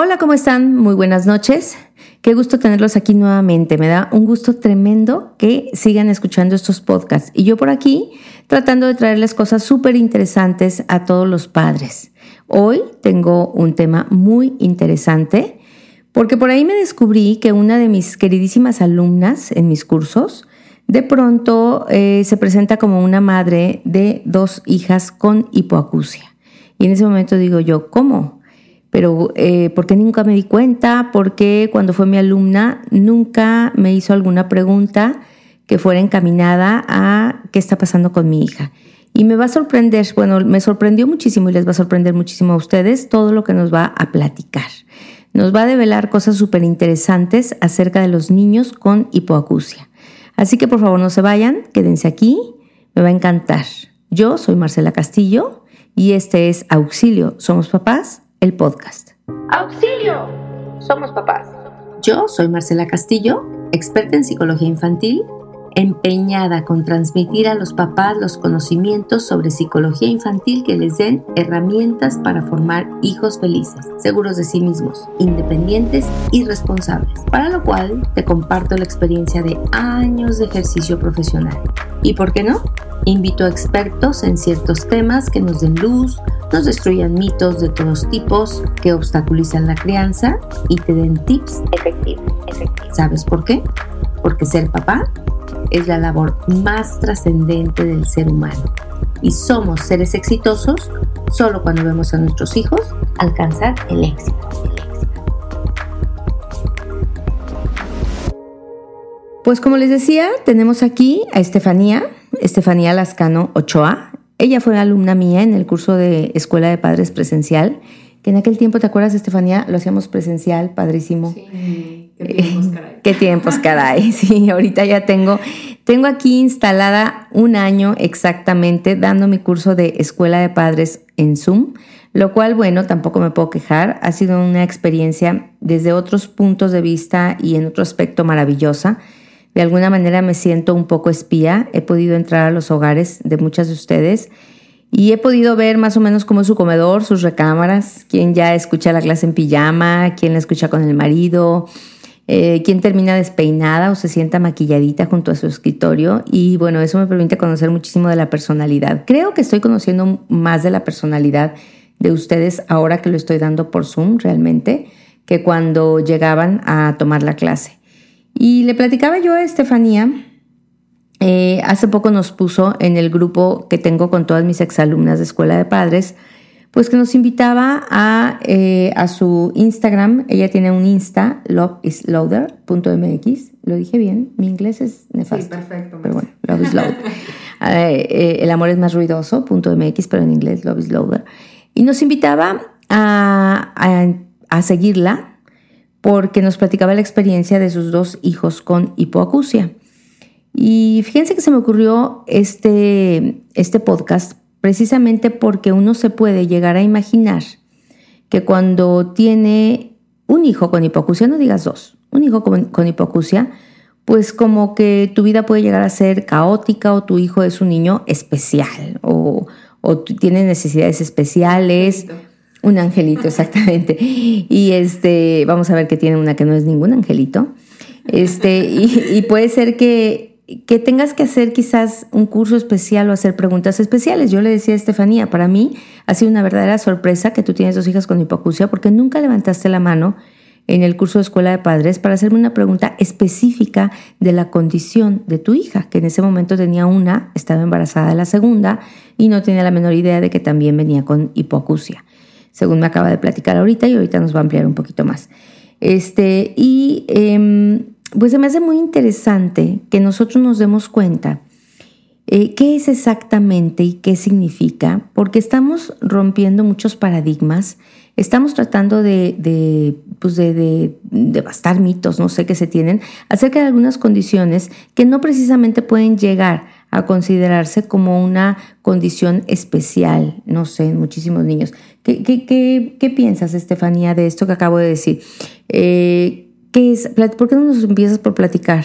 Hola, ¿cómo están? Muy buenas noches. Qué gusto tenerlos aquí nuevamente. Me da un gusto tremendo que sigan escuchando estos podcasts. Y yo por aquí tratando de traerles cosas súper interesantes a todos los padres. Hoy tengo un tema muy interesante porque por ahí me descubrí que una de mis queridísimas alumnas en mis cursos de pronto eh, se presenta como una madre de dos hijas con hipoacusia. Y en ese momento digo yo, ¿cómo? Pero eh, ¿por qué nunca me di cuenta? ¿Por qué cuando fue mi alumna nunca me hizo alguna pregunta que fuera encaminada a qué está pasando con mi hija? Y me va a sorprender, bueno, me sorprendió muchísimo y les va a sorprender muchísimo a ustedes todo lo que nos va a platicar. Nos va a develar cosas súper interesantes acerca de los niños con hipoacusia. Así que por favor no se vayan, quédense aquí, me va a encantar. Yo soy Marcela Castillo y este es Auxilio, ¿somos papás? El podcast. ¡Auxilio! Somos papás. Yo soy Marcela Castillo, experta en psicología infantil, empeñada con transmitir a los papás los conocimientos sobre psicología infantil que les den herramientas para formar hijos felices, seguros de sí mismos, independientes y responsables, para lo cual te comparto la experiencia de años de ejercicio profesional. ¿Y por qué no? Invito a expertos en ciertos temas que nos den luz, nos destruyan mitos de todos tipos que obstaculizan la crianza y te den tips efectivos. ¿Sabes por qué? Porque ser papá es la labor más trascendente del ser humano. Y somos seres exitosos solo cuando vemos a nuestros hijos alcanzar el éxito. Pues como les decía, tenemos aquí a Estefanía, Estefanía Lascano Ochoa. Ella fue alumna mía en el curso de Escuela de Padres Presencial, que en aquel tiempo, ¿te acuerdas, Estefanía? Lo hacíamos presencial, padrísimo. Sí, qué tiempos, caray. qué tiempos, caray. Sí, ahorita ya tengo, tengo aquí instalada un año exactamente dando mi curso de Escuela de Padres en Zoom, lo cual, bueno, tampoco me puedo quejar. Ha sido una experiencia desde otros puntos de vista y en otro aspecto maravillosa de alguna manera me siento un poco espía. He podido entrar a los hogares de muchas de ustedes y he podido ver más o menos cómo es su comedor, sus recámaras, quién ya escucha la clase en pijama, quién la escucha con el marido, eh, quién termina despeinada o se sienta maquilladita junto a su escritorio. Y bueno, eso me permite conocer muchísimo de la personalidad. Creo que estoy conociendo más de la personalidad de ustedes ahora que lo estoy dando por Zoom realmente que cuando llegaban a tomar la clase. Y le platicaba yo a Estefanía, eh, hace poco nos puso en el grupo que tengo con todas mis exalumnas de Escuela de Padres, pues que nos invitaba a, eh, a su Instagram. Ella tiene un Insta, loveisloader.mx. Lo dije bien, mi inglés es nefasto. Sí, perfecto. Pero bueno, love is eh, el amor es más ruidoso.mx, pero en inglés love is Y nos invitaba a, a, a seguirla porque nos platicaba la experiencia de sus dos hijos con hipoacusia. Y fíjense que se me ocurrió este, este podcast precisamente porque uno se puede llegar a imaginar que cuando tiene un hijo con hipoacusia, no digas dos, un hijo con, con hipoacusia, pues como que tu vida puede llegar a ser caótica o tu hijo es un niño especial o, o tiene necesidades especiales. Un angelito, exactamente. Y este, vamos a ver que tiene una que no es ningún angelito. Este, y, puede ser que, que, tengas que hacer quizás un curso especial o hacer preguntas especiales. Yo le decía a Estefanía, para mí ha sido una verdadera sorpresa que tú tienes dos hijas con hipoacusia porque nunca levantaste la mano en el curso de escuela de padres para hacerme una pregunta específica de la condición de tu hija, que en ese momento tenía una, estaba embarazada de la segunda y no tenía la menor idea de que también venía con hipoacusia según me acaba de platicar ahorita y ahorita nos va a ampliar un poquito más. Este, y em, pues se me hace muy interesante que nosotros nos demos cuenta eh, qué es exactamente y qué significa, porque estamos rompiendo muchos paradigmas, estamos tratando de, pues de, de, de bastar mitos, no sé qué se tienen, acerca de algunas condiciones que no precisamente pueden llegar a considerarse como una condición especial, no sé, en muchísimos niños. ¿Qué, qué, qué, qué piensas, Estefanía, de esto que acabo de decir? Eh, ¿qué es, ¿Por qué no nos empiezas por platicar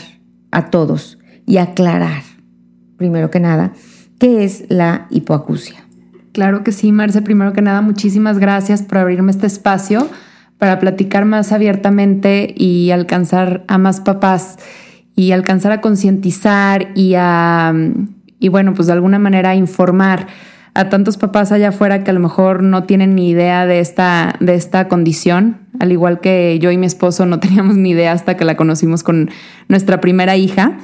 a todos y aclarar, primero que nada, qué es la hipoacusia? Claro que sí, Marce. Primero que nada, muchísimas gracias por abrirme este espacio para platicar más abiertamente y alcanzar a más papás y alcanzar a concientizar y a, y bueno, pues de alguna manera informar a tantos papás allá afuera que a lo mejor no tienen ni idea de esta, de esta condición, al igual que yo y mi esposo no teníamos ni idea hasta que la conocimos con nuestra primera hija.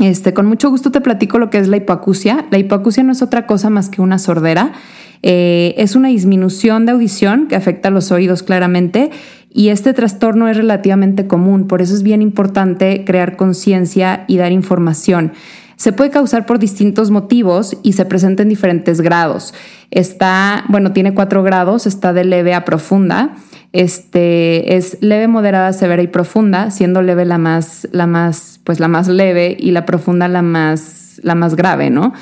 Este, con mucho gusto te platico lo que es la hipoacusia. La hipoacusia no es otra cosa más que una sordera. Eh, es una disminución de audición que afecta a los oídos claramente y este trastorno es relativamente común, por eso es bien importante crear conciencia y dar información. Se puede causar por distintos motivos y se presenta en diferentes grados. Está, bueno, tiene cuatro grados, está de leve a profunda. Este es leve, moderada, severa y profunda, siendo leve la más, la más, pues la más leve y la profunda la más, la más grave, ¿no?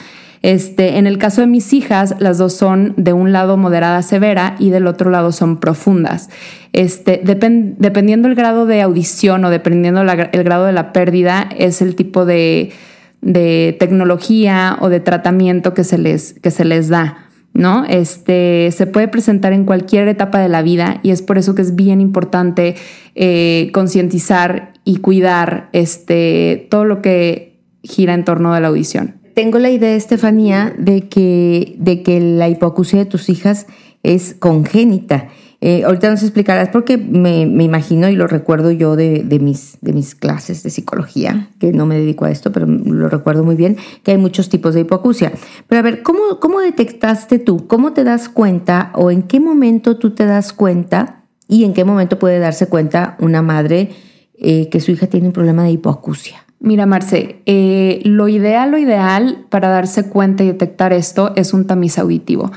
Este, en el caso de mis hijas, las dos son de un lado moderada severa y del otro lado son profundas. Este, dependiendo el grado de audición o dependiendo el grado de la pérdida, es el tipo de, de tecnología o de tratamiento que se les, que se les da. ¿no? Este se puede presentar en cualquier etapa de la vida y es por eso que es bien importante eh, concientizar y cuidar este, todo lo que gira en torno de la audición. Tengo la idea, Estefanía, de que, de que la hipoacusia de tus hijas es congénita eh, ahorita nos explicarás porque me, me, imagino y lo recuerdo yo de, de, mis, de mis clases de psicología, que no me dedico a esto, pero lo recuerdo muy bien, que hay muchos tipos de hipoacusia. Pero a ver, ¿cómo, cómo detectaste tú? ¿Cómo te das cuenta o en qué momento tú te das cuenta y en qué momento puede darse cuenta una madre eh, que su hija tiene un problema de hipoacusia? Mira, Marce, eh, lo ideal, lo ideal para darse cuenta y detectar esto es un tamiz auditivo.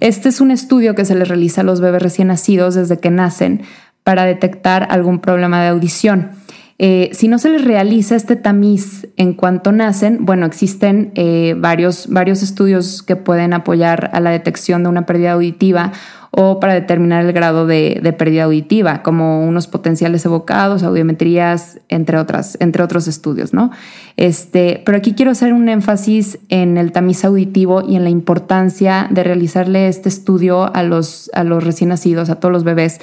Este es un estudio que se les realiza a los bebés recién nacidos desde que nacen para detectar algún problema de audición. Eh, si no se les realiza este tamiz en cuanto nacen, bueno, existen eh, varios, varios estudios que pueden apoyar a la detección de una pérdida auditiva o para determinar el grado de, pérdida auditiva, como unos potenciales evocados, audiometrías, entre, otras, entre otros estudios, ¿no? Este, pero aquí quiero hacer un énfasis en el tamiz auditivo y en la importancia de realizarle este estudio a los, a los recién nacidos, a todos los bebés,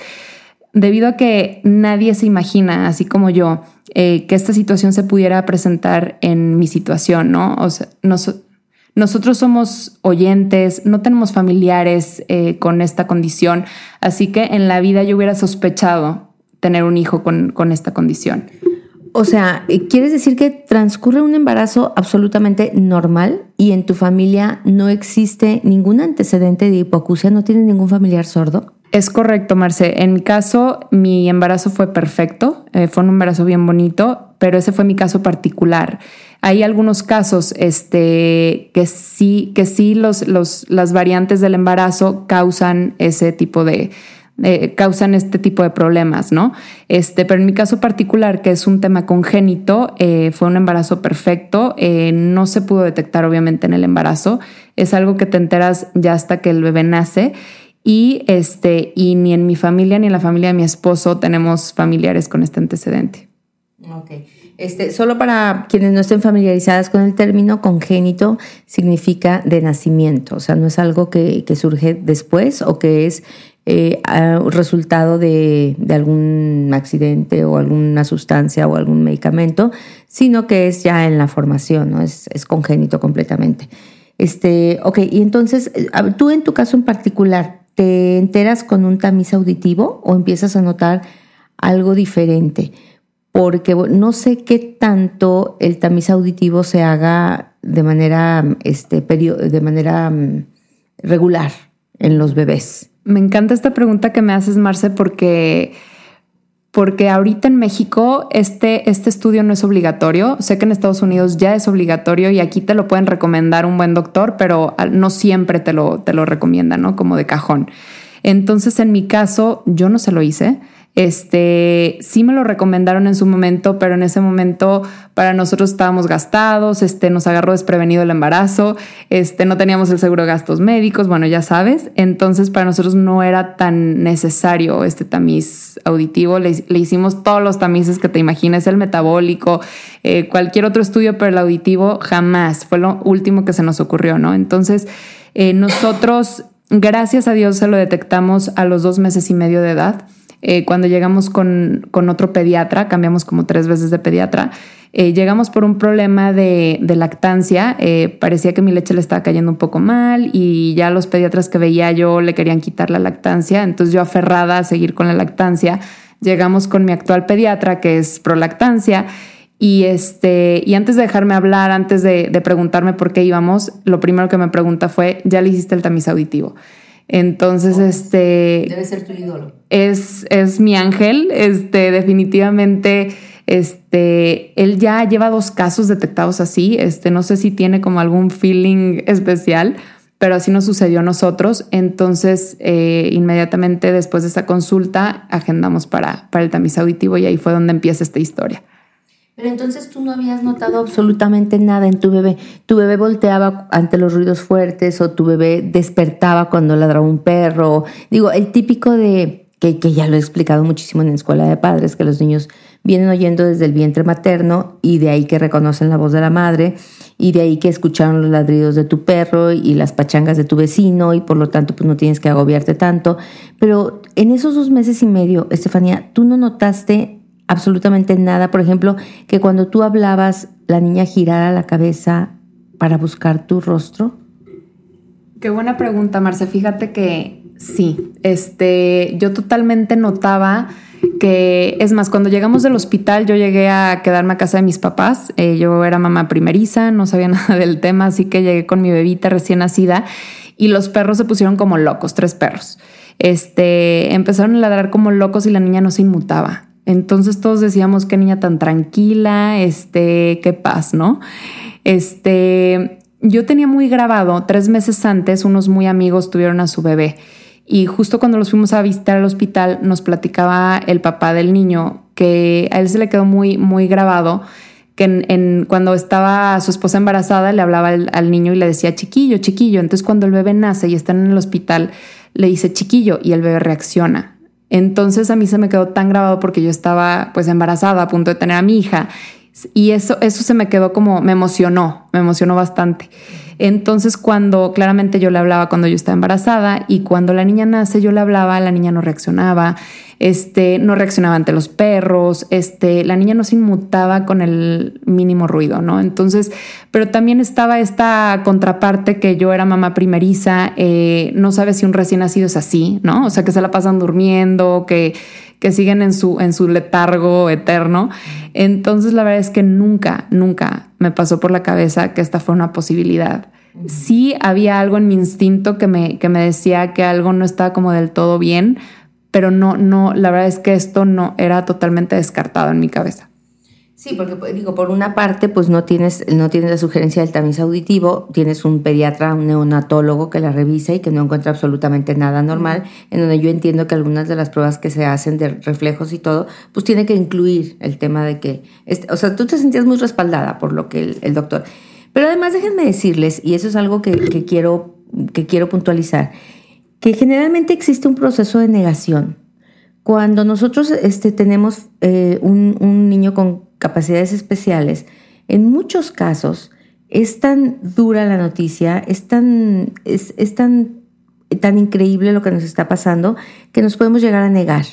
debido a que nadie se imagina, así como yo, eh, que esta situación se pudiera presentar en mi situación, ¿no? O sea, nosotros somos oyentes, no tenemos familiares eh, con esta condición, así que en la vida yo hubiera sospechado tener un hijo con, con esta condición. O sea, eh, ¿quieres decir que transcurre un embarazo absolutamente normal y en tu familia no existe ningún antecedente de hipoacusia? ¿No tienes ningún familiar sordo? Es correcto, Marce. En mi caso, mi embarazo fue perfecto, eh, fue un embarazo bien bonito, pero ese fue mi caso particular. Hay algunos casos este, que sí, que sí los, los, las variantes del embarazo causan ese tipo de, causan este tipo de problemas, ¿no? Este, pero en mi caso particular, que es un tema congénito, eh, fue un embarazo perfecto, eh, no se pudo detectar obviamente en el embarazo, es algo que te enteras ya hasta que el bebé nace y este y ni en mi familia ni en la familia de mi esposo tenemos familiares con este antecedente. Okay. Este, solo para quienes no estén familiarizadas con el término, congénito significa de nacimiento, o sea, no es algo que, surge después o que es eh, resultado de, algún accidente o alguna sustancia o algún medicamento, sino que es ya en la formación, ¿no? es, es congénito completamente. Este, ok, y entonces, eh, tú en tu caso en particular, ¿te enteras con un tamiz auditivo o empiezas a notar algo diferente? porque no sé qué tanto el tamiz auditivo se haga de manera, este, de manera mm, regular en los bebés. Me encanta esta pregunta que me haces, Marce, porque, porque ahorita en México este, este estudio no es obligatorio. Sé que en Estados Unidos ya es obligatorio y aquí te lo pueden recomendar un buen doctor, pero no siempre te lo, te lo recomiendan, ¿no? Como de cajón. Entonces, en mi caso, yo no se lo hice. Este, sí me lo recomendaron en su momento, pero en ese momento para nosotros estábamos gastados, este, nos agarró desprevenido el embarazo, este, no teníamos el seguro de gastos médicos, bueno, ya sabes. Entonces para nosotros no era tan necesario este tamiz auditivo. Le, hicimos todos los tamices que te imagines, el metabólico, eh, cualquier otro estudio, pero el auditivo jamás. Fue lo último que se nos ocurrió, ¿no? Entonces eh, nosotros, gracias a Dios, se lo detectamos a los dos meses y medio de edad Eh, cuando llegamos con, con, otro pediatra, cambiamos como tres veces de pediatra, eh, llegamos por un problema de, lactancia, eh, parecía que mi leche le estaba cayendo un poco mal y ya los pediatras que veía yo le querían quitar la lactancia, entonces yo aferrada a seguir con la lactancia, llegamos con mi actual pediatra que es prolactancia y, este, y antes de dejarme hablar, antes de, preguntarme por qué íbamos, lo primero que me pregunta fue, ¿ya le hiciste el tamiz auditivo? Entonces, este... Debe ser tu ídolo. Es, es mi ángel, este, definitivamente, este, él ya lleva dos casos detectados así, este, no sé si tiene como algún feeling especial, pero así nos sucedió a nosotros. Entonces, eh, inmediatamente después de esa consulta, agendamos para, para el tamiz auditivo y ahí fue donde empieza esta historia. Pero entonces tú no habías notado absolutamente nada en tu bebé. Tu bebé volteaba ante los ruidos fuertes o tu bebé despertaba cuando ladraba un perro. Digo, el típico de, que, que ya lo he explicado muchísimo en la escuela de padres, que los niños vienen oyendo desde el vientre materno y de ahí que reconocen la voz de la madre y de ahí que escucharon los ladridos de tu perro y las pachangas de tu vecino y por lo tanto pues no tienes que agobiarte tanto. Pero en esos dos meses y medio, Estefanía, tú no notaste absolutamente nada. Por ejemplo, que cuando tú hablabas, la niña girara la cabeza para buscar tu rostro. Qué buena pregunta, Marce. Fíjate que sí, este, yo totalmente notaba que, es más, cuando llegamos del hospital, yo llegué a quedarme a casa de mis papás. Eh, yo era mamá primeriza, no sabía nada del tema, así que llegué con mi bebita recién nacida y los perros se pusieron como locos, tres perros. Este, empezaron a ladrar como locos y la niña no se inmutaba. Entonces todos decíamos qué niña tan tranquila, este, qué paz, ¿no? Este, yo tenía muy grabado, tres meses antes, unos muy amigos tuvieron a su bebé y justo cuando los fuimos a visitar al hospital nos platicaba el papá del niño que a él se le quedó muy, muy grabado que en, cuando estaba su esposa embarazada le hablaba al, al, niño y le decía chiquillo, chiquillo. Entonces cuando el bebé nace y están en el hospital, le dice chiquillo y el bebé reacciona. Entonces a mí se me quedó tan grabado porque yo estaba pues embarazada, a punto de tener a mi hija. Y eso, eso se me quedó como, me emocionó, me emocionó bastante. Entonces cuando claramente yo le hablaba cuando yo estaba embarazada y cuando la niña nace yo le hablaba, la niña no reaccionaba este, no reaccionaba ante los perros, este, la niña no se inmutaba con el mínimo ruido, ¿no? Entonces, pero también estaba esta contraparte que yo era mamá primeriza, eh, no sabe si un recién nacido es así, ¿no? O sea, que se la pasan durmiendo, que, que siguen en su, en su letargo eterno. Entonces, la verdad es que nunca, nunca me pasó por la cabeza que esta fue una posibilidad. Sí había algo en mi instinto que me, que me decía que algo no estaba como del todo bien, pero no, no, la verdad es que esto no era totalmente descartado en mi cabeza. Sí, porque digo, por una parte, pues no tienes, no tienes la sugerencia del tamiz auditivo, tienes un pediatra, un neonatólogo que la revisa y que no encuentra absolutamente nada normal, en donde yo entiendo que algunas de las pruebas que se hacen de reflejos y todo, pues tiene que incluir el tema de que, este, o sea, tú te sentías muy respaldada por lo que el, el doctor. Pero además déjenme decirles, y eso es algo que, que, quiero, que quiero puntualizar, que generalmente existe un proceso de negación. Cuando nosotros este, tenemos eh, un, niño con capacidades especiales, en muchos casos es tan dura la noticia, es tan, es, tan, tan increíble lo que nos está pasando, que nos podemos llegar a negar.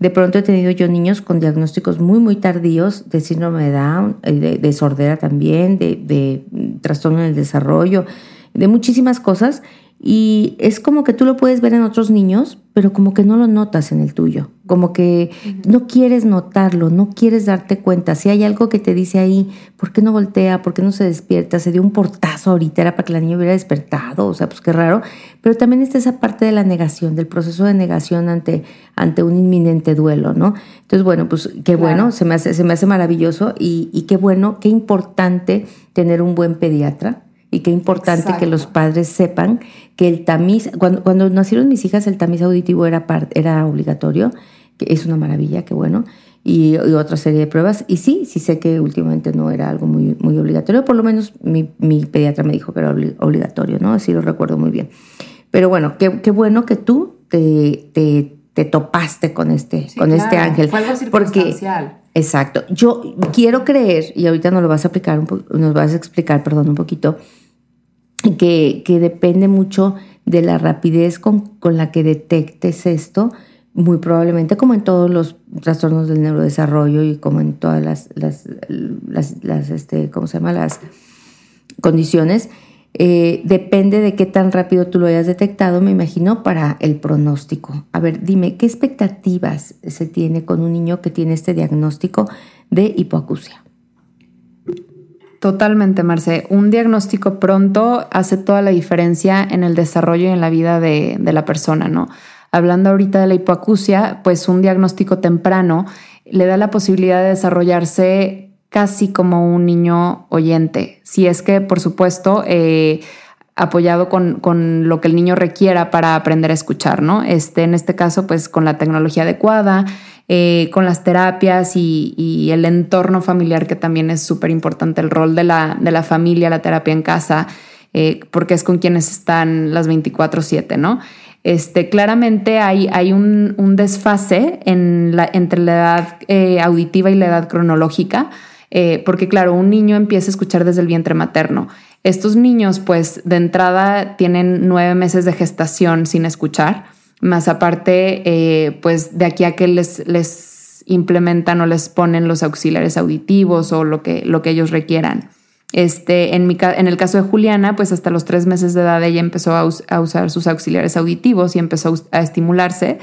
De pronto he tenido yo niños con diagnósticos muy, muy tardíos de síndrome de Down, eh, de, sordera también, de, de trastorno en el desarrollo, de muchísimas cosas y es como que tú lo puedes ver en otros niños, pero como que no lo notas en el tuyo, como que no quieres notarlo, no quieres darte cuenta. Si hay algo que te dice ahí, ¿por qué no voltea? ¿Por qué no se despierta? Se dio un portazo ahorita, era para que la niña hubiera despertado, o sea, pues qué raro. Pero también está esa parte de la negación, del proceso de negación ante, ante un inminente duelo, ¿no? Entonces, bueno, pues qué bueno, se me hace, se me hace maravilloso y, y qué bueno, qué importante tener un buen pediatra y qué importante que los padres sepan que el tamiz, cuando, cuando nacieron mis hijas, el tamiz auditivo era, era obligatorio, que es una maravilla, qué bueno, y, otra serie de pruebas. Y sí, sí sé que últimamente no era algo muy, muy obligatorio, por lo menos mi, mi pediatra me dijo que era obligatorio, ¿no? Así lo recuerdo muy bien. Pero bueno, qué, qué bueno que tú te, te, te topaste con este, con este ángel. Fue algo circunstancial. Porque, exacto. Yo quiero creer, y ahorita nos lo vas a explicar, un nos vas a explicar, perdón, un poquito, que, que depende mucho de la rapidez con, con, la que detectes esto, muy probablemente como en todos los trastornos del neurodesarrollo y como en todas las, las, las, este, ¿cómo se llama? Las condiciones, eh, depende de qué tan rápido tú lo hayas detectado, me imagino, para el pronóstico. A ver, dime, ¿qué expectativas se tiene con un niño que tiene este diagnóstico de hipoacusia? Totalmente, Marce. Un diagnóstico pronto hace toda la diferencia en el desarrollo y en la vida de, de la persona, ¿no? Hablando ahorita de la hipoacusia, pues un diagnóstico temprano le da la posibilidad de desarrollarse casi como un niño oyente. Si es que, por supuesto, eh, apoyado con, con, lo que el niño requiera para aprender a escuchar, ¿no? Este, en este caso, pues con la tecnología adecuada, eh, con las terapias y, el entorno familiar, que también es súper importante, el rol de la, de la, familia, la terapia en casa, eh, porque es con quienes están las 24/7, ¿no? Este, claramente hay, hay un, desfase en la, entre la edad eh, auditiva y la edad cronológica, porque claro, un niño empieza a escuchar desde el vientre materno. Estos niños, pues, de entrada tienen nueve meses de gestación sin escuchar, más aparte, eh, pues, de aquí a que les, les implementan o les ponen los auxiliares auditivos o lo que, lo que ellos requieran. Este, en, mi, en el caso de Juliana, pues hasta los tres meses de edad ella empezó a, usar sus auxiliares auditivos y empezó a estimularse.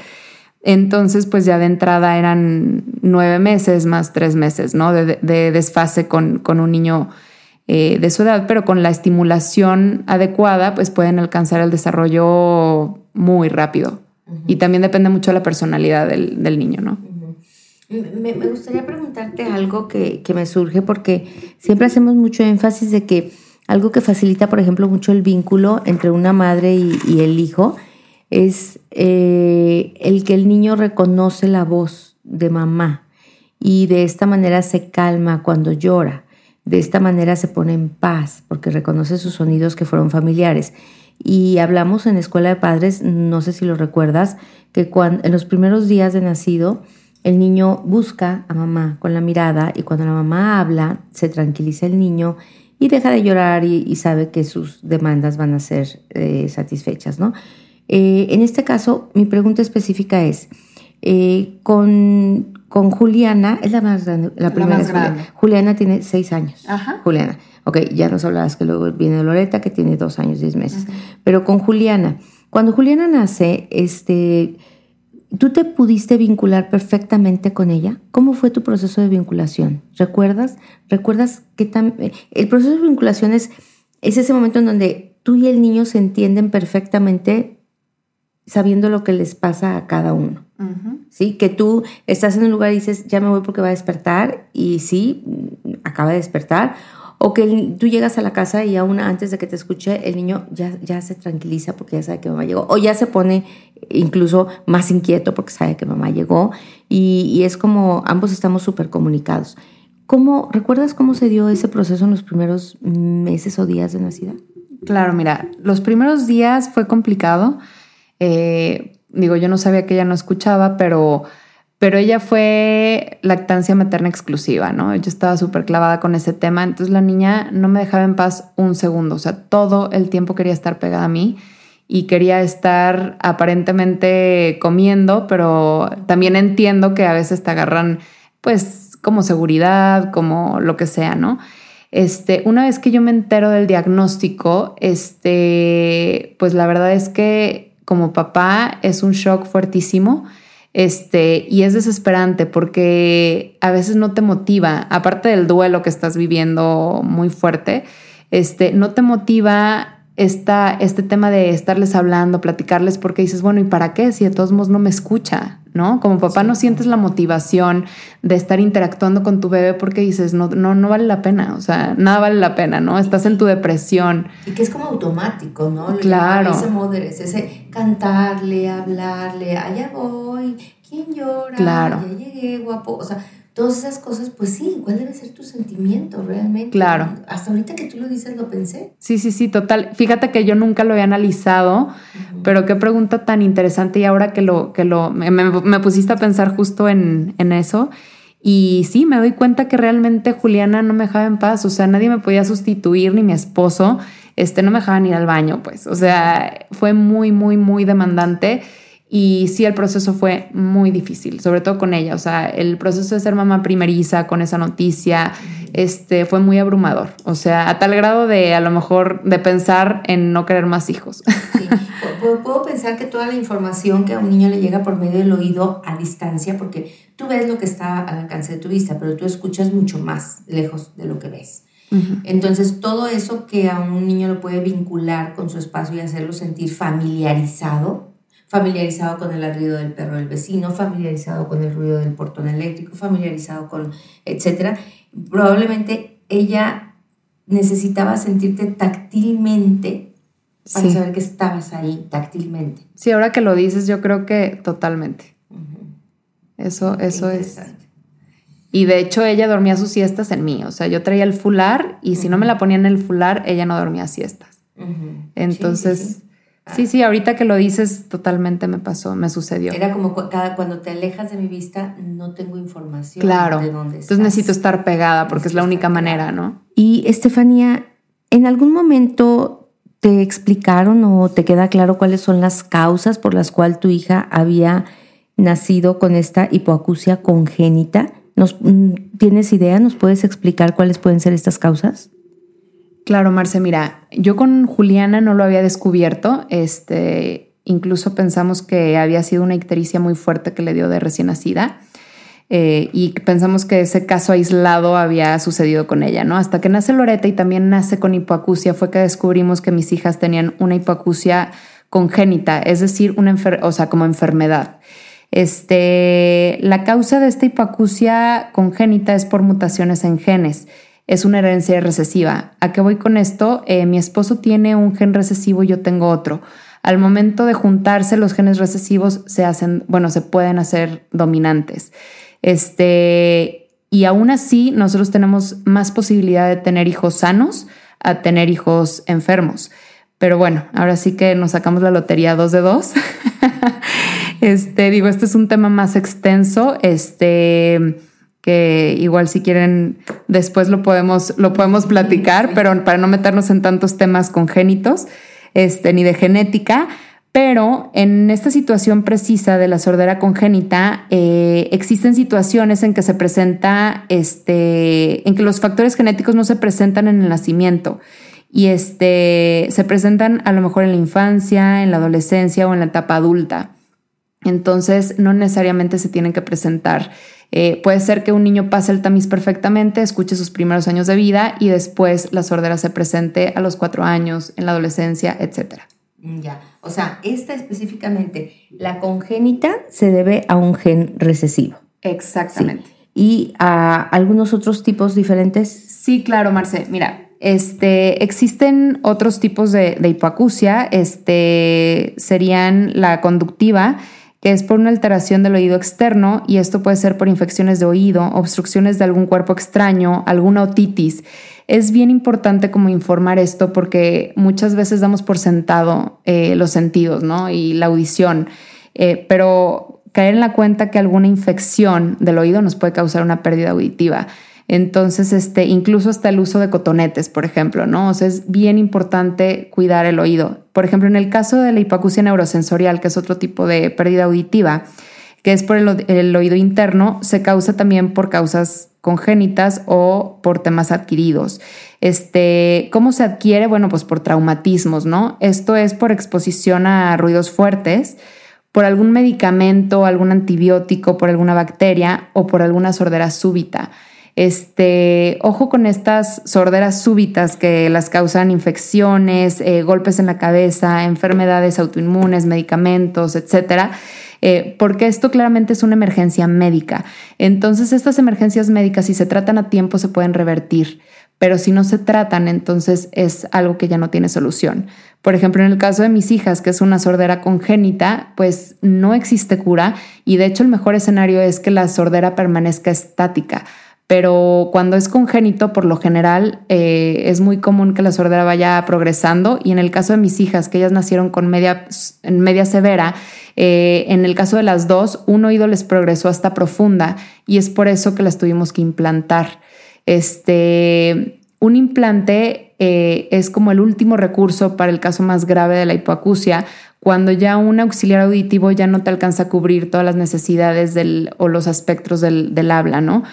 Entonces, pues ya de entrada eran nueve meses más tres meses, ¿no? De, desfase con, con, un niño eh, de su edad, pero con la estimulación adecuada, pues pueden alcanzar el desarrollo muy rápido. Y también depende mucho de la personalidad del, del niño, ¿no? Me, gustaría preguntarte algo que, me surge porque siempre hacemos mucho énfasis de que algo que facilita, por ejemplo, mucho el vínculo entre una madre y, el hijo es eh, el que el niño reconoce la voz de mamá y de esta manera se calma cuando llora. De esta manera se pone en paz porque reconoce sus sonidos que fueron familiares. Y hablamos en Escuela de Padres, no sé si lo recuerdas, que cuando, en los primeros días de nacido, el niño busca a mamá con la mirada y cuando la mamá habla, se tranquiliza el niño y deja de llorar y, sabe que sus demandas van a ser eh, satisfechas, ¿no? Eh, en este caso, mi pregunta específica es, eh, con, con, Juliana, es la más grande, la primera Juliana. Juliana tiene seis años. Ajá. Juliana. Ok, ya nos hablabas que luego viene Loreta, que tiene dos años, diez meses. Pero con Juliana, cuando Juliana nace, este ¿Tú te pudiste vincular perfectamente con ella? ¿Cómo fue tu proceso de vinculación? ¿Recuerdas? ¿Recuerdas qué tan... Eh, el proceso de vinculación es, es ese momento en donde tú y el niño se entienden perfectamente sabiendo lo que les pasa a cada uno. ¿Sí? Que tú estás en un lugar y dices, ya me voy porque va a despertar y sí, acaba de despertar o que tú llegas a la casa y aún antes de que te escuche, el niño ya, ya se tranquiliza porque ya sabe que mamá llegó. O ya se pone incluso más inquieto porque sabe que mamá llegó. Y, es como ambos estamos súper comunicados. ¿Cómo, ¿Recuerdas cómo se dio ese proceso en los primeros meses o días de nacida? Claro, mira, los primeros días fue complicado. Eh, digo, yo no sabía que ella no escuchaba, pero pero ella fue lactancia materna exclusiva, ¿no? Yo estaba súper clavada con ese tema, entonces la niña no me dejaba en paz un segundo, o sea, todo el tiempo quería estar pegada a mí y quería estar aparentemente comiendo, pero también entiendo que a veces te agarran, pues, como seguridad, como lo que sea, ¿no? Este, una vez que yo me entero del diagnóstico, este, pues la verdad es que como papá es un shock fuertísimo este, y es desesperante porque a veces no te motiva, aparte del duelo que estás viviendo muy fuerte, este, no te motiva esta, este tema de estarles hablando, platicarles, porque dices, bueno, ¿y para qué? Si de todos modos no me escucha, ¿no? Como papá no sientes la motivación de estar interactuando con tu bebé porque dices, no, no, no vale la pena, o sea, nada vale la pena, ¿no? Estás en tu depresión. Y que es como automático, ¿no? Claro. Ese moderes, ese cantarle, hablarle, allá voy, ¿quién llora? Claro. Ya llegué, guapo, o sea todas esas cosas, pues sí, ¿cuál debe ser tu sentimiento realmente? Claro. Hasta ahorita que tú lo dices, lo pensé. Sí, sí, sí, total. Fíjate que yo nunca lo había analizado, pero qué pregunta tan interesante y ahora que lo, que lo, me, pusiste a pensar justo en, en, eso. Y sí, me doy cuenta que realmente Juliana no me dejaba en paz, o sea, nadie me podía sustituir, ni mi esposo, este, no me dejaban ir al baño, pues, o sea, fue muy, muy, muy demandante. Y sí, el proceso fue muy difícil, sobre todo con ella. O sea, el proceso de ser mamá primeriza con esa noticia este, fue muy abrumador. O sea, a tal grado de a lo mejor de pensar en no querer más hijos. Sí. Puedo, puedo pensar que toda la información que a un niño le llega por medio del oído a distancia, porque tú ves lo que está al alcance de tu vista, pero tú escuchas mucho más lejos de lo que ves. Entonces, todo eso que a un niño lo puede vincular con su espacio y hacerlo sentir familiarizado, familiarizado con el ladrido del perro del vecino, familiarizado con el ruido del portón eléctrico, familiarizado con, etcétera, probablemente ella necesitaba sentirte táctilmente para saber que estabas ahí táctilmente. Sí, ahora que lo dices, yo creo que totalmente. Eso, eso es. Y de hecho ella dormía sus siestas en mí, o sea, yo traía el fular y si no me la ponía en el fular, ella no dormía siestas. Entonces, sí sí, ahorita que lo dices, totalmente me pasó, me sucedió. Era como cada, cuando te alejas de mi vista, no tengo información claro. de dónde Entonces necesito estar pegada porque es la única manera, ¿no? Y Estefanía, ¿en algún momento te explicaron o te queda claro cuáles son las causas por las cuales tu hija había nacido con esta hipoacusia congénita? ¿Nos, ¿Tienes idea? ¿Nos puedes explicar cuáles pueden ser estas causas? Claro, Marce, mira, yo con Juliana no lo había descubierto. Este, incluso pensamos que había sido una ictericia muy fuerte que le dio de recién nacida. Eh, y pensamos que ese caso aislado había sucedido con ella, ¿no? Hasta que nace Loreta y también nace con hipoacusia, fue que descubrimos que mis hijas tenían una hipoacusia congénita, es decir, una o sea, como enfermedad. Este, la causa de esta hipoacusia congénita es por mutaciones en genes es una herencia recesiva. ¿A qué voy con esto? Eh, mi esposo tiene un gen recesivo y yo tengo otro. Al momento de juntarse, los genes recesivos se hacen, bueno, se pueden hacer dominantes. Este, y aún así, nosotros tenemos más posibilidad de tener hijos sanos a tener hijos enfermos. Pero bueno, ahora sí que nos sacamos la lotería dos de dos. este, digo, este es un tema más extenso. Este, que igual si quieren después lo podemos, lo podemos platicar, pero para no meternos en tantos temas congénitos este, ni de genética. Pero en esta situación precisa de la sordera congénita, eh, existen situaciones en que se presenta, este, en que los factores genéticos no se presentan en el nacimiento y este, se presentan a lo mejor en la infancia, en la adolescencia o en la etapa adulta. Entonces, no necesariamente se tienen que presentar eh, puede ser que un niño pase el tamiz perfectamente, escuche sus primeros años de vida y después la sordera se presente a los cuatro años, en la adolescencia, etc. Ya, o sea, esta específicamente, la congénita se debe a un gen recesivo. Exactamente. ¿Y a algunos otros tipos diferentes? Sí, claro, Marce. Mira, este, existen otros tipos de, de hipoacusia, este, serían la conductiva, que es por una alteración del oído externo y esto puede ser por infecciones de oído, obstrucciones de algún cuerpo extraño, alguna otitis. Es bien importante como informar esto porque muchas veces damos por sentado eh, los sentidos ¿no? y la audición, eh, pero caer en la cuenta que alguna infección del oído nos puede causar una pérdida auditiva. Entonces, este, incluso hasta el uso de cotonetes, por ejemplo, ¿no? O sea, es bien importante cuidar el oído. Por ejemplo, en el caso de la hipoacusia neurosensorial, que es otro tipo de pérdida auditiva, que es por el, oído interno, se causa también por causas congénitas o por temas adquiridos. Este, ¿Cómo se adquiere? Bueno, pues por traumatismos, ¿no? Esto es por exposición a ruidos fuertes, por algún medicamento, algún antibiótico, por alguna bacteria o por alguna sordera súbita. Este, ojo con estas sorderas súbitas que las causan infecciones, eh, golpes en la cabeza, enfermedades autoinmunes, medicamentos, etcétera. Eh, porque esto claramente es una emergencia médica. Entonces, estas emergencias médicas, si se tratan a tiempo, se pueden revertir, pero si no se tratan, entonces es algo que ya no tiene solución. Por ejemplo, en el caso de mis hijas, que es una sordera congénita, pues no existe cura y de hecho el mejor escenario es que la sordera permanezca estática pero cuando es congénito, por lo general, eh, es muy común que la sordera vaya progresando y en el caso de mis hijas, que ellas nacieron con media, media severa, eh, en el caso de las dos, un oído les progresó hasta profunda y es por eso que las tuvimos que implantar. Este, un implante eh, es como el último recurso para el caso más grave de la hipoacusia, cuando ya un auxiliar auditivo ya no te alcanza a cubrir todas las necesidades del, o los aspectos del, del habla, ¿no?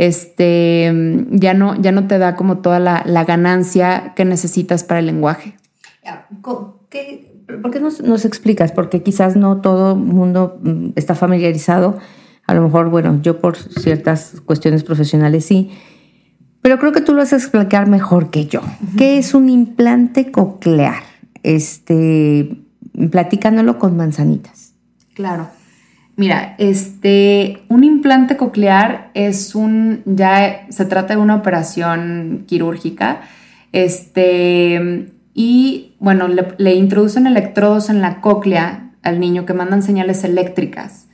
Este, ya no, ya no te da como toda la, la ganancia que necesitas para el lenguaje. ¿Qué, ¿Por qué nos, nos, explicas? Porque quizás no todo el mundo mm, está familiarizado. A lo mejor, bueno, yo por ciertas cuestiones profesionales sí. Pero creo que tú lo vas a explicar mejor que yo. ¿Qué es un implante coclear? Este, platicándolo con manzanitas. Claro. Mira, este, un implante coclear es un, ya se trata de una operación quirúrgica, este, y bueno, le, introducen electrodos en la cóclea al niño que mandan señales eléctricas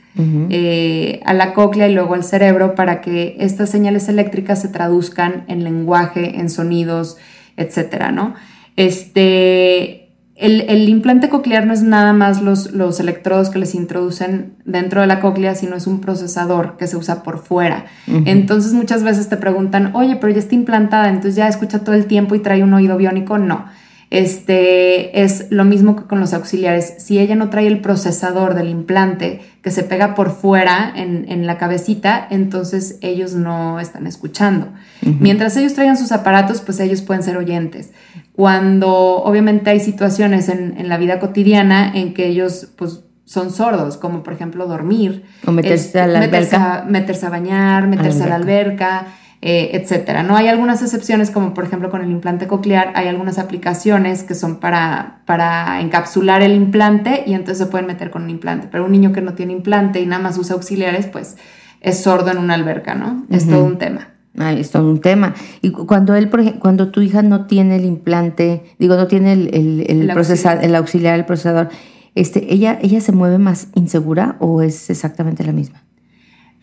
eh, a la cóclea y luego al cerebro para que estas señales eléctricas se traduzcan en lenguaje, en sonidos, etcétera, ¿no? Este, el, implante coclear no es nada más los, los, electrodos que les introducen dentro de la cóclea, sino es un procesador que se usa por fuera. Entonces muchas veces te preguntan, oye, pero ya está implantada, entonces ya escucha todo el tiempo y trae un oído biónico. No. Este es lo mismo que con los auxiliares. Si ella no trae el procesador del implante que se pega por fuera en, la cabecita, entonces ellos no están escuchando. Mientras ellos traigan sus aparatos, pues ellos pueden ser oyentes cuando obviamente hay situaciones en, la vida cotidiana en que ellos pues son sordos, como por ejemplo dormir, o meterse a la alberca, meterse a bañar, meterse a la alberca, eh, etcétera. No hay algunas excepciones, como por ejemplo con el implante coclear, hay algunas aplicaciones que son para, para encapsular el implante y entonces se pueden meter con un implante. Pero un niño que no tiene implante y nada más usa auxiliares, pues es sordo en una alberca, ¿no? Es todo un tema. Es todo un tema. Y cuando él, por ejemplo, cuando tu hija no tiene el implante, digo, no tiene el, el, el, auxiliar. el auxiliar, el procesador, este, ¿ella, ¿ella se mueve más insegura o es exactamente la misma?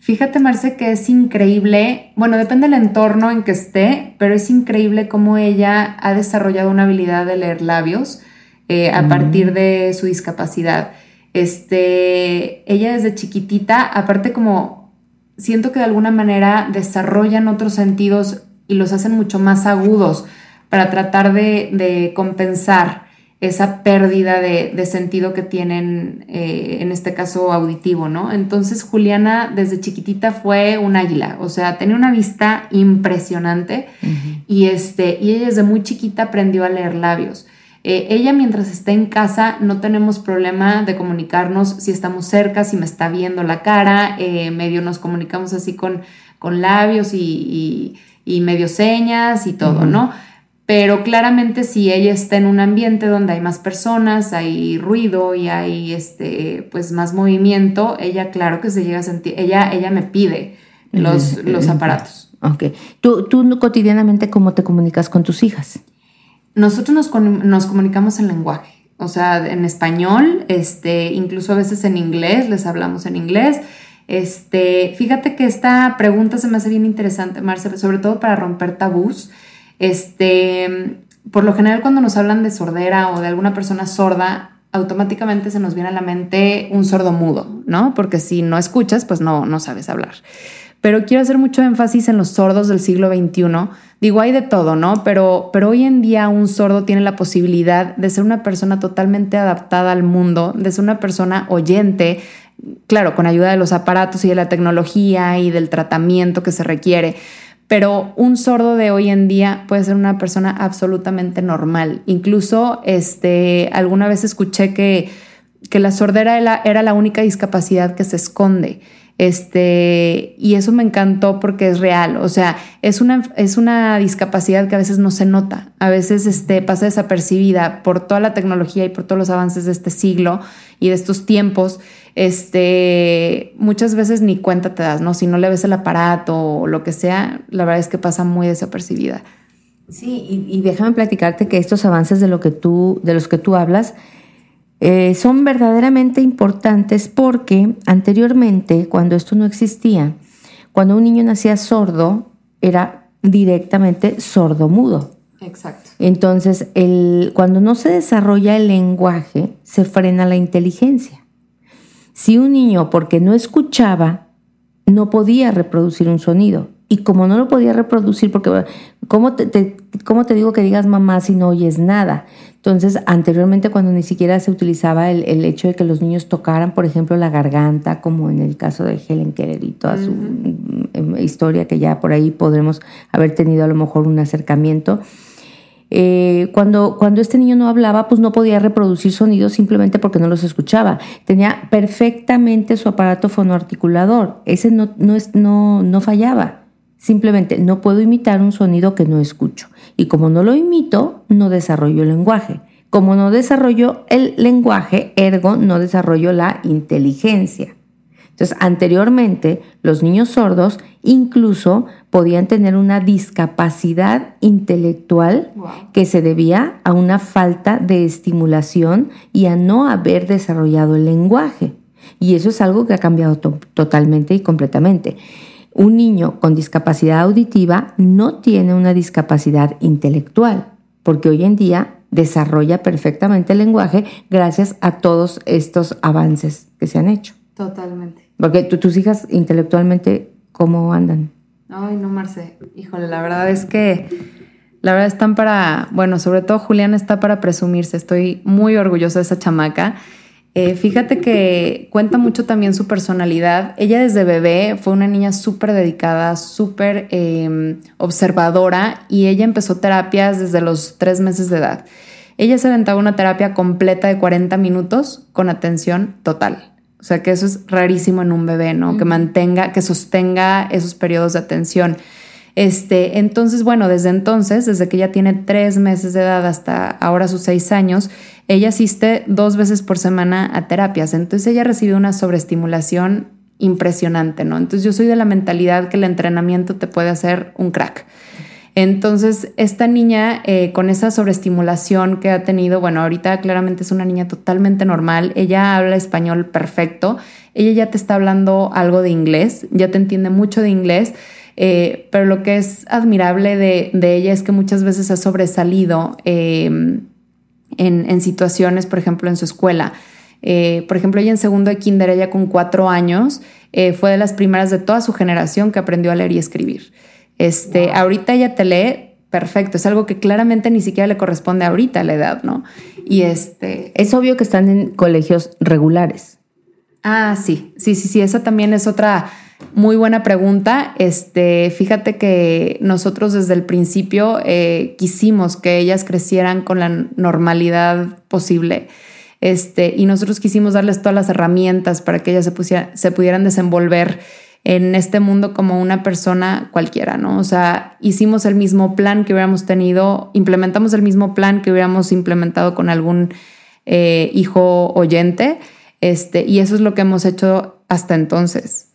Fíjate, Marce, que es increíble, bueno, depende del entorno en que esté, pero es increíble cómo ella ha desarrollado una habilidad de leer labios eh, a partir de su discapacidad. Este, ella desde chiquitita, aparte como siento que de alguna manera desarrollan otros sentidos y los hacen mucho más agudos para tratar de, compensar esa pérdida de, sentido que tienen, eh, en este caso auditivo, ¿no? Entonces Juliana desde chiquitita fue un águila, o sea, tenía una vista impresionante y, este, y ella desde muy chiquita aprendió a leer labios. Eh, ella mientras está en casa no tenemos problema de comunicarnos si estamos cerca, si me está viendo la cara, eh, medio nos comunicamos así con, con labios y, medio señas y todo, ¿no? Pero claramente si ella está en un ambiente donde hay más personas, hay ruido y hay este, pues más movimiento, ella claro que se llega a sentir, ella, ella me pide los, los aparatos. Ok. ¿Tú, ¿Tú cotidianamente cómo te comunicas con tus hijas? nosotros nos, comunicamos en lenguaje, o sea, en español, este, incluso a veces en inglés, les hablamos en inglés. Este, fíjate que esta pregunta se me hace bien interesante, Marce, sobre todo para romper tabús. Este, por lo general cuando nos hablan de sordera o de alguna persona sorda, automáticamente se nos viene a la mente un sordo mudo, ¿no? Porque si no escuchas, pues no, no sabes hablar pero quiero hacer mucho énfasis en los sordos del siglo XXI. Digo, hay de todo, ¿no? Pero, pero hoy en día un sordo tiene la posibilidad de ser una persona totalmente adaptada al mundo, de ser una persona oyente, claro, con ayuda de los aparatos y de la tecnología y del tratamiento que se requiere. Pero un sordo de hoy en día puede ser una persona absolutamente normal. Incluso este, alguna vez escuché que, que la sordera era, la única discapacidad que se esconde. Este, y eso me encantó porque es real, o sea, es una, es una discapacidad que a veces no se nota, a veces este, pasa desapercibida por toda la tecnología y por todos los avances de este siglo y de estos tiempos. Este, muchas veces ni cuenta te das, ¿no? Si no le ves el aparato o lo que sea, la verdad es que pasa muy desapercibida. Sí, y, y déjame platicarte que estos avances de, lo que tú, de los que tú hablas, eh, son verdaderamente importantes porque anteriormente, cuando esto no existía, cuando un niño nacía sordo, era directamente sordo-mudo. Exacto. Entonces, el, cuando no se desarrolla el lenguaje, se frena la inteligencia. Si un niño, porque no escuchaba, no podía reproducir un sonido, y como no lo podía reproducir, porque ¿Cómo te, ¿Cómo te digo que digas mamá si no oyes nada? Entonces, anteriormente cuando ni siquiera se utilizaba el, el, hecho de que los niños tocaran, por ejemplo, la garganta, como en el caso de Helen Keller y toda su mm, historia, que ya por ahí podremos haber tenido a lo mejor un acercamiento. Eh, cuando, cuando este niño no hablaba, pues no podía reproducir sonidos simplemente porque no los escuchaba. Tenía perfectamente su aparato fonoarticulador. Ese no, no, es, no, no fallaba. Simplemente no puedo imitar un sonido que no escucho. Y como no lo imito, no desarrollo el lenguaje. Como no desarrollo el lenguaje, ergo no desarrollo la inteligencia. Entonces, anteriormente, los niños sordos incluso podían tener una discapacidad intelectual que se debía a una falta de estimulación y a no haber desarrollado el lenguaje. Y eso es algo que ha cambiado totalmente y completamente. Un niño con discapacidad auditiva no tiene una discapacidad intelectual, porque hoy en día desarrolla perfectamente el lenguaje gracias a todos estos avances que se han hecho. Totalmente. Porque tus hijas intelectualmente, ¿cómo andan? Ay, no, Marce. Híjole, la verdad es que la verdad están para, bueno, sobre todo Julián está para presumirse. Estoy muy orgullosa de esa chamaca. Eh, fíjate que cuenta mucho también su personalidad. Ella desde bebé fue una niña súper dedicada, súper em, observadora y ella empezó terapias desde los tres meses de edad. Ella se aventaba una terapia completa de 40 minutos con atención total. O sea que eso es rarísimo en un bebé, ¿no? Que mantenga, que sostenga esos periodos de atención. Este, entonces, bueno, desde entonces, desde que ella tiene tres meses de edad hasta ahora sus seis años, ella asiste dos veces por semana a terapias. Entonces ella recibe una sobreestimulación impresionante, ¿no? Entonces yo soy de la mentalidad que el entrenamiento te puede hacer un crack. Entonces, esta niña eh, con esa sobreestimulación que ha tenido, bueno, ahorita claramente es una niña totalmente normal, ella habla español perfecto, ella ya te está hablando algo de inglés, ya te entiende mucho de inglés, eh, pero lo que es admirable de, ella es que muchas veces ha sobresalido em, en, situaciones, por ejemplo, en su escuela. Eh, por ejemplo, ella en segundo de kinder, ella con cuatro años, fue de las primeras de toda su generación que aprendió a leer y escribir. Este, Ahorita ella te lee perfecto, es algo que claramente ni siquiera le corresponde ahorita a la edad, ¿no? Y este... Es obvio que están en colegios regulares. Ah, sí, sí, sí, sí, esa también es otra muy buena pregunta. Este, fíjate que nosotros desde el principio eh, quisimos que ellas crecieran con la normalidad posible. Este, y nosotros quisimos darles todas las herramientas para que ellas se, se pudieran desenvolver en este mundo como una persona cualquiera, ¿no? O sea, hicimos el mismo plan que hubiéramos tenido, implementamos el mismo plan que hubiéramos implementado con algún eh, hijo oyente, este, y eso es lo que hemos hecho hasta entonces.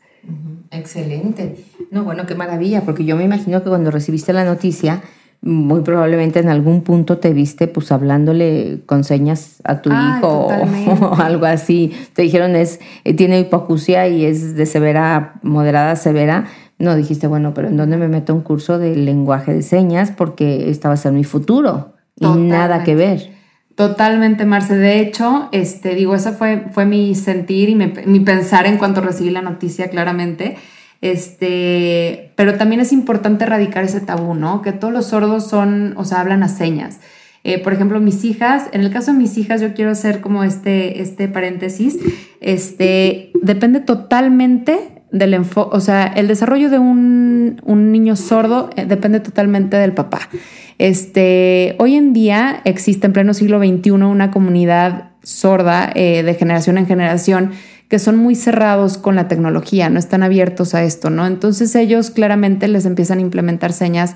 Excelente. No, bueno, qué maravilla, porque yo me imagino que cuando recibiste la noticia, muy probablemente en algún punto te viste pues hablándole con señas a tu hijo o, algo así. Te dijeron es eh, tiene hipoacusia y es de severa, moderada, severa. No dijiste, bueno, pero ¿en dónde me meto un curso de lenguaje de señas? Porque esta va a ser mi futuro y nada que ver. Totalmente, Marce. De hecho, este, digo, esa fue, fue mi sentir y mi, pensar en cuanto recibí la noticia, claramente. Este, pero también es importante erradicar ese tabú, ¿no? Que todos los sordos son, o sea, hablan a señas. Eh, por ejemplo, mis hijas, en el caso de mis hijas, yo quiero hacer como este, este paréntesis, este, depende totalmente del enfoque, o sea, el desarrollo de un, un niño sordo eh, depende totalmente del papá. Este, hoy en día existe en pleno siglo XXI una comunidad sorda eh, de generación en generación que son muy cerrados con la tecnología, no están abiertos a esto, ¿no? Entonces ellos claramente les empiezan a implementar señas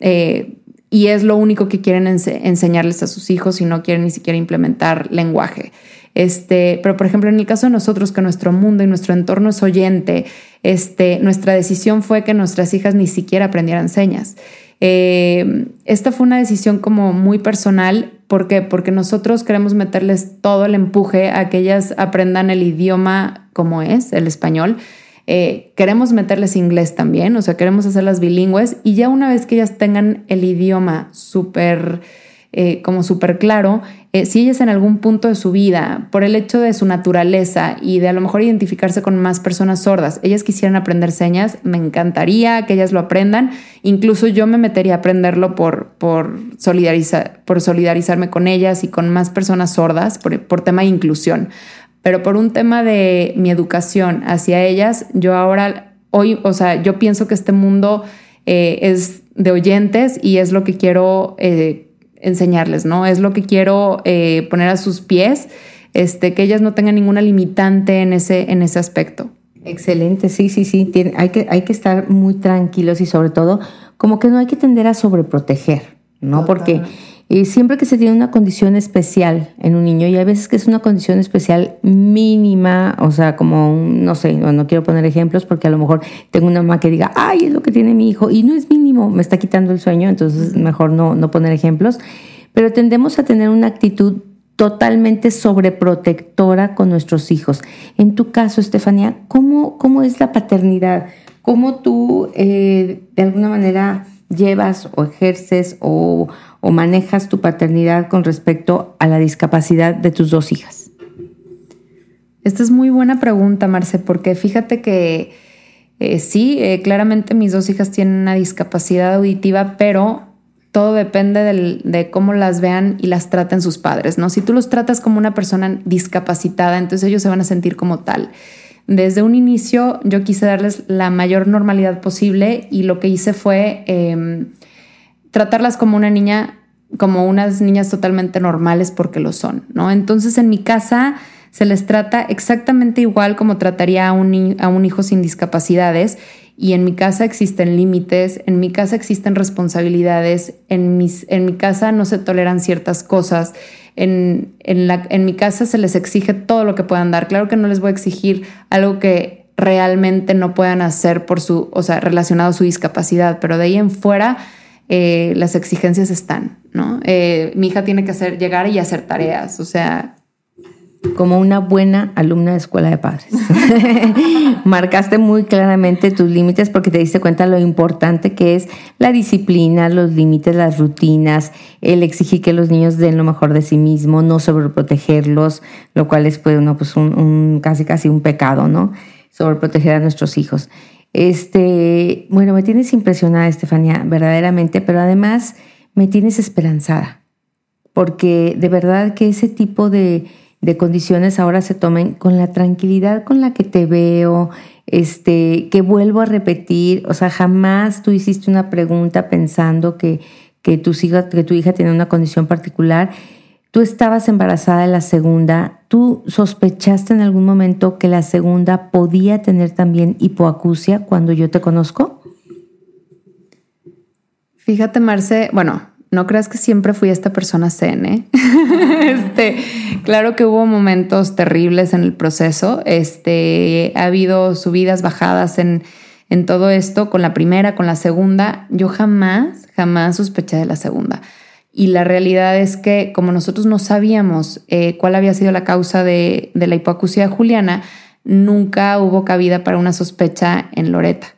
eh, y es lo único que quieren enseñarles a sus hijos y no quieren ni siquiera implementar lenguaje. Este, pero por ejemplo, en el caso de nosotros, que nuestro mundo y nuestro entorno es oyente, este, nuestra decisión fue que nuestras hijas ni siquiera aprendieran señas. Eh, esta fue una decisión como muy personal. ¿Por qué? Porque nosotros queremos meterles todo el empuje a que ellas aprendan el idioma como es, el español. Eh, queremos meterles inglés también, o sea, queremos hacerlas bilingües y ya una vez que ellas tengan el idioma súper eh, como súper claro, eh, si ellas en algún punto de su vida, por el hecho de su naturaleza y de a lo mejor identificarse con más personas sordas, ellas quisieran aprender señas, me encantaría que ellas lo aprendan. Incluso yo me metería a aprenderlo por, por, solidarizar, por solidarizarme con ellas y con más personas sordas, por, por tema de inclusión. Pero por un tema de mi educación hacia ellas, yo ahora, hoy, o sea, yo pienso que este mundo eh, es de oyentes y es lo que quiero enseñarles, ¿no? Es lo que quiero eh, poner a sus pies, este, que ellas no tengan ninguna limitante en ese, en ese aspecto. Excelente, sí, sí, sí. hay, que, hay que estar muy tranquilos y sobre todo, como que no hay que tender a sobreproteger, ¿no? Porque eh, siempre que se tiene una condición especial en un niño, y hay veces que es una condición especial mínima, o sea, como, no sé, no, quiero poner ejemplos porque a lo mejor tengo una mamá que diga, ay, es lo que tiene mi hijo, y no es mínimo, me está quitando el sueño, entonces mejor no, no poner ejemplos. Pero tendemos a tener una actitud totalmente sobreprotectora con nuestros hijos. En tu caso, Estefanía, ¿cómo, cómo es la paternidad? ¿Cómo tú eh, de alguna manera llevas o ejerces o, manejas tu paternidad con respecto a la discapacidad de tus dos hijas? Esta es muy buena pregunta, Marce, porque fíjate que eh, sí, eh, claramente mis dos hijas tienen una discapacidad auditiva, pero todo depende de cómo las vean y las traten sus padres, ¿no? Si tú los tratas como una persona discapacitada, entonces ellos se van a sentir como tal. Desde un inicio yo quise darles la mayor normalidad posible y lo que hice fue em, tratarlas como una niña, como unas niñas totalmente normales porque lo son, ¿no? Entonces en mi casa se les trata exactamente igual como trataría a un, a un hijo sin discapacidades y en mi casa existen límites, en mi casa existen responsabilidades, en, mis, en mi casa no se toleran ciertas cosas, en, en, la, en mi casa se les exige todo lo que puedan dar. Claro que no les voy a exigir algo que realmente no puedan hacer por su, o sea, relacionado a su discapacidad, pero de ahí en fuera eh, las exigencias están, ¿no? Eh, mi hija tiene que hacer, llegar y hacer tareas, o sea, como una buena alumna de escuela de padres. Marcaste muy claramente tus límites porque te diste cuenta lo importante que es la disciplina, los límites, las rutinas, el exigir que los niños den lo mejor de sí mismos, no sobreprotegerlos, lo cual es pues, pues un, casi casi un pecado, ¿no? Sobreproteger a nuestros hijos. Este, bueno, me tienes impresionada, Estefanía, verdaderamente, pero además me tienes esperanzada, porque de verdad que ese tipo de de condiciones ahora se tomen con la tranquilidad con la que te veo, este, que vuelvo a repetir, o sea, jamás tú hiciste una pregunta pensando que, que, tu hija, que tu hija tiene una condición particular. Tú estabas embarazada de la segunda, ¿tú sospechaste en algún momento que la segunda podía tener también hipoacusia cuando yo te conozco? Fíjate, Marce, bueno, no creas que siempre fui esta persona zen, ¿eh? este, claro que hubo momentos terribles en el proceso. Este, ha habido subidas, bajadas en, en todo esto, con la primera, con la segunda. Yo jamás, jamás sospeché de la segunda. Y la realidad es que como nosotros no sabíamos eh, cuál había sido la causa de, de la hipoacusia de Juliana, nunca hubo cabida para una sospecha en Loreta.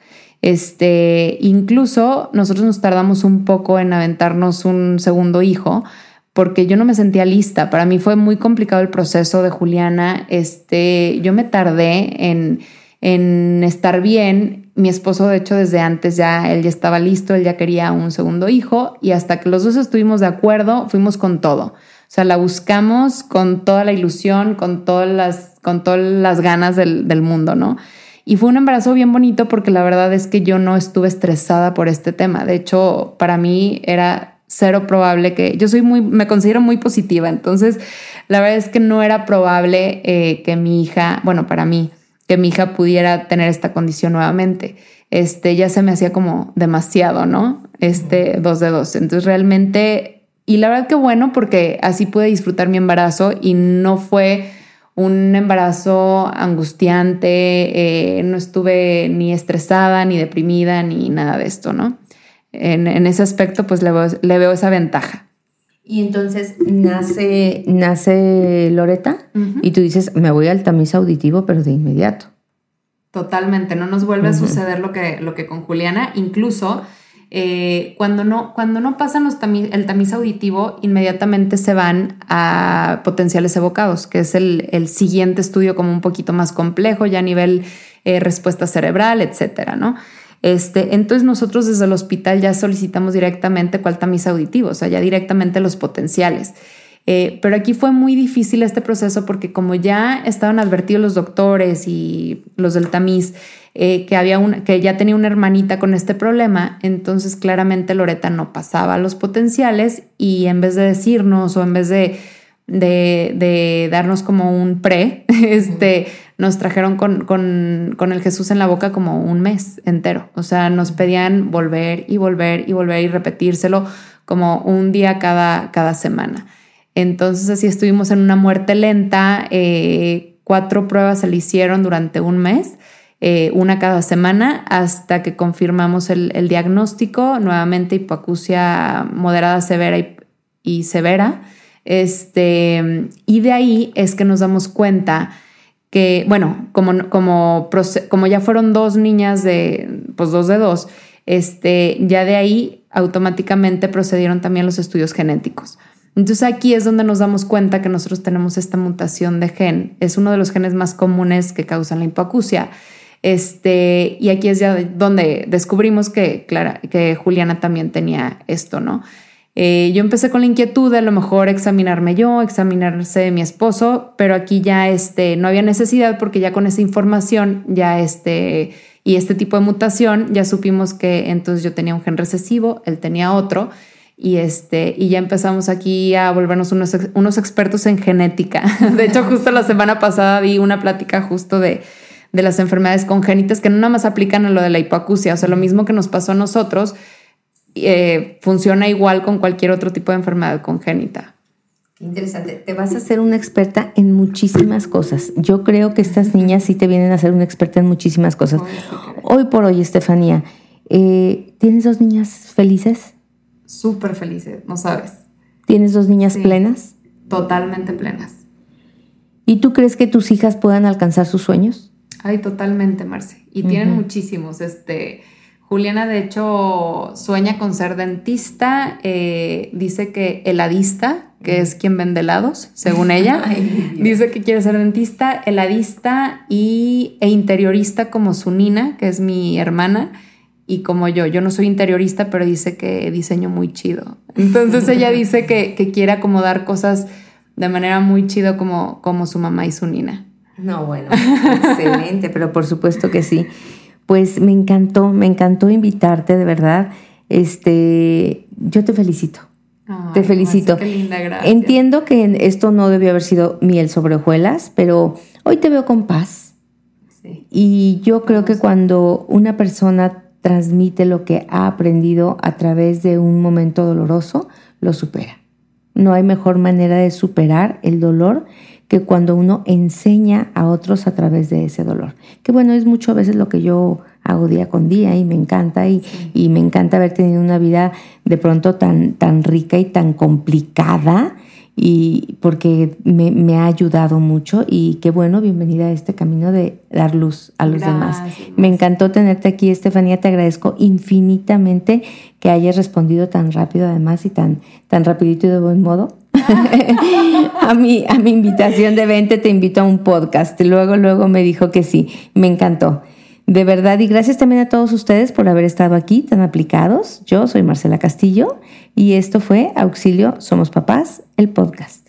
Este, incluso nosotros nos tardamos un poco en aventarnos un segundo hijo porque yo no me sentía lista. Para mí fue muy complicado el proceso de Juliana. Este, yo me tardé en, en estar bien. Mi esposo, de hecho, desde antes ya él ya estaba listo, él ya quería un segundo hijo y hasta que los dos estuvimos de acuerdo, fuimos con todo. O sea, la buscamos con toda la ilusión, con todas las, con todas las ganas del, del mundo, ¿no? Y fue un embarazo bien bonito porque la verdad es que yo no estuve estresada por este tema. De hecho, para mí era cero probable que yo soy muy, me considero muy positiva. Entonces, la verdad es que no era probable eh, que mi hija, bueno, para mí, que mi hija pudiera tener esta condición nuevamente. Este ya se me hacía como demasiado, ¿no? Este dos de dos. Entonces, realmente, y la verdad que bueno, porque así pude disfrutar mi embarazo y no fue un embarazo angustiante, eh, no estuve ni estresada, ni deprimida, ni nada de esto, ¿no? En, ese aspecto, pues le veo, esa ventaja. Y entonces nace, nace Loreta y tú dices, me voy al tamiz auditivo, pero de inmediato. Totalmente, no nos vuelve a suceder lo que, lo que con Juliana. Incluso Eh, cuando, no, cuando no pasan los el tamiz auditivo, inmediatamente se van a potenciales evocados, que es el, siguiente estudio como un poquito más complejo, ya a nivel eh, respuesta cerebral, etcétera, ¿no? Este, entonces nosotros desde el hospital ya solicitamos directamente cuál tamiz auditivo, o sea, ya directamente los potenciales. Eh, pero aquí fue muy difícil este proceso porque como ya estaban advertidos los doctores y los del tamiz eh, que, había una, que ya tenía una hermanita con este problema, entonces claramente Loreta no pasaba los potenciales y en vez de decirnos o en vez de, darnos como un pre, este, nos trajeron con, el Jesús en la boca como un mes entero. O sea, nos pedían volver y volver y volver y repetírselo como un día cada semana. Entonces así estuvimos en una muerte lenta. Eh, cuatro pruebas se le hicieron durante un mes, eh, una cada semana, hasta que confirmamos el, diagnóstico, nuevamente hipoacusia moderada, severa y, severa. Este, y de ahí es que nos damos cuenta que, bueno, como, como, como ya fueron dos niñas de, pues dos de dos, este, ya de ahí automáticamente procedieron también los estudios genéticos. Entonces aquí es donde nos damos cuenta que nosotros tenemos esta mutación de gen. Es uno de los genes más comunes que causan la hipoacusia. Este, y aquí es ya donde descubrimos que, Clara, que Juliana también tenía esto, ¿no? Eh, yo empecé con la inquietud de a lo mejor examinarme yo, examinarse mi esposo, pero aquí ya este, no había necesidad porque ya con esa información ya este, y este tipo de mutación ya supimos que entonces yo tenía un gen recesivo, él tenía otro y, este, y ya empezamos aquí a volvernos unos, unos expertos en genética. De hecho, justo la semana pasada di una plática justo de, de las enfermedades congénitas que no nada más aplican a lo de la hipoacusia, o sea, lo mismo que nos pasó a nosotros, eh, funciona igual con cualquier otro tipo de enfermedad congénita. Interesante. Te vas a hacer una experta en muchísimas cosas. Yo creo que estas niñas sí te vienen a ser una experta en muchísimas cosas. Hoy por hoy, Estefanía, eh, ¿tienes dos niñas felices? Súper felices, no sabes. ¿Tienes dos niñas plenas? Totalmente plenas. ¿Y tú crees que tus hijas puedan alcanzar sus sueños? Ay, totalmente, Marce. Y tienen muchísimos. Este, Juliana, de hecho, sueña con ser dentista. Eh, dice que heladista, que es quien vende helados, según ella. dice que quiere ser dentista, heladista y, e interiorista como su nina, que es mi hermana y como yo, yo no soy interiorista, pero dice que diseño muy chido. Entonces ella dice que, quiere acomodar cosas de manera muy chido como, como su mamá y su nina. No, bueno, excelente, pero por supuesto que sí. Pues me encantó, me encantó invitarte, de verdad. Este, yo te felicito. te felicito. Qué linda, gracias. Entiendo que esto no debió haber sido miel sobre hojuelas, pero hoy te veo con paz. Sí. Y yo creo que cuando una persona transmite lo que ha aprendido a través de un momento doloroso, lo supera. No hay mejor manera de superar el dolor que cuando uno enseña a otros a través de ese dolor. Que bueno, es mucho a veces lo que yo hago día con día y me encanta y, y me encanta haber tenido una vida de pronto tan, tan rica y tan complicada y porque me, ha ayudado mucho y qué bueno, bienvenida a este camino de dar luz a los demás. Me encantó tenerte aquí, Estefanía, te agradezco infinitamente que hayas respondido tan rápido además y tan, tan rapidito y de buen modo. a, mi, a mi invitación de 20 te invito a un podcast. Luego, luego me dijo que sí, me encantó. De verdad, y gracias también a todos ustedes por haber estado aquí tan aplicados. Yo soy Marcela Castillo y esto fue Auxilio Somos Papás, el podcast.